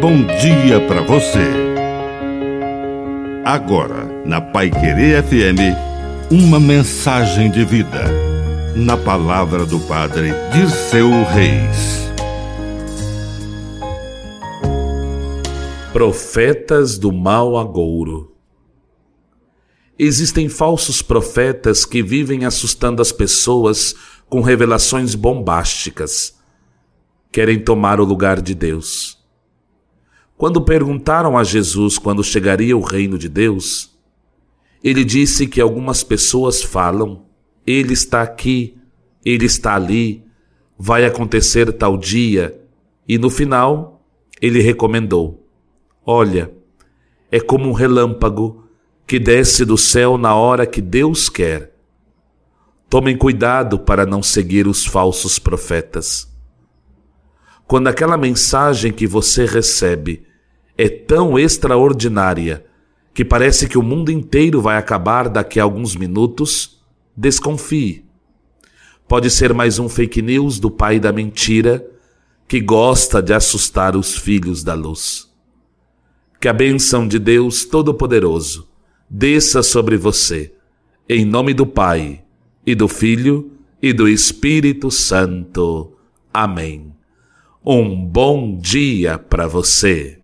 bom dia para você. Agora, na Pai Querer FM, uma mensagem de vida. Na palavra do Padre Dirceu Reis. Profetas do mau agouro. Existem falsos profetas que vivem assustando as pessoas com revelações bombásticas. Querem tomar o lugar de Deus. Quando perguntaram a Jesus quando chegaria o reino de Deus, ele disse que algumas pessoas falam: Ele está aqui, ele está ali, vai acontecer tal dia, e no final ele recomendou: Olha, é como um relâmpago que desce do céu na hora que Deus quer. Tomem cuidado para não seguir os falsos profetas. Quando aquela mensagem que você recebe é tão extraordinária que parece que o mundo inteiro vai acabar daqui a alguns minutos, desconfie. Pode ser mais um fake news do pai da mentira que gosta de assustar os filhos da luz. Que a bênção de Deus Todo-Poderoso desça sobre você, em nome do Pai, e do Filho, e do Espírito Santo. Amém. Um bom dia para você.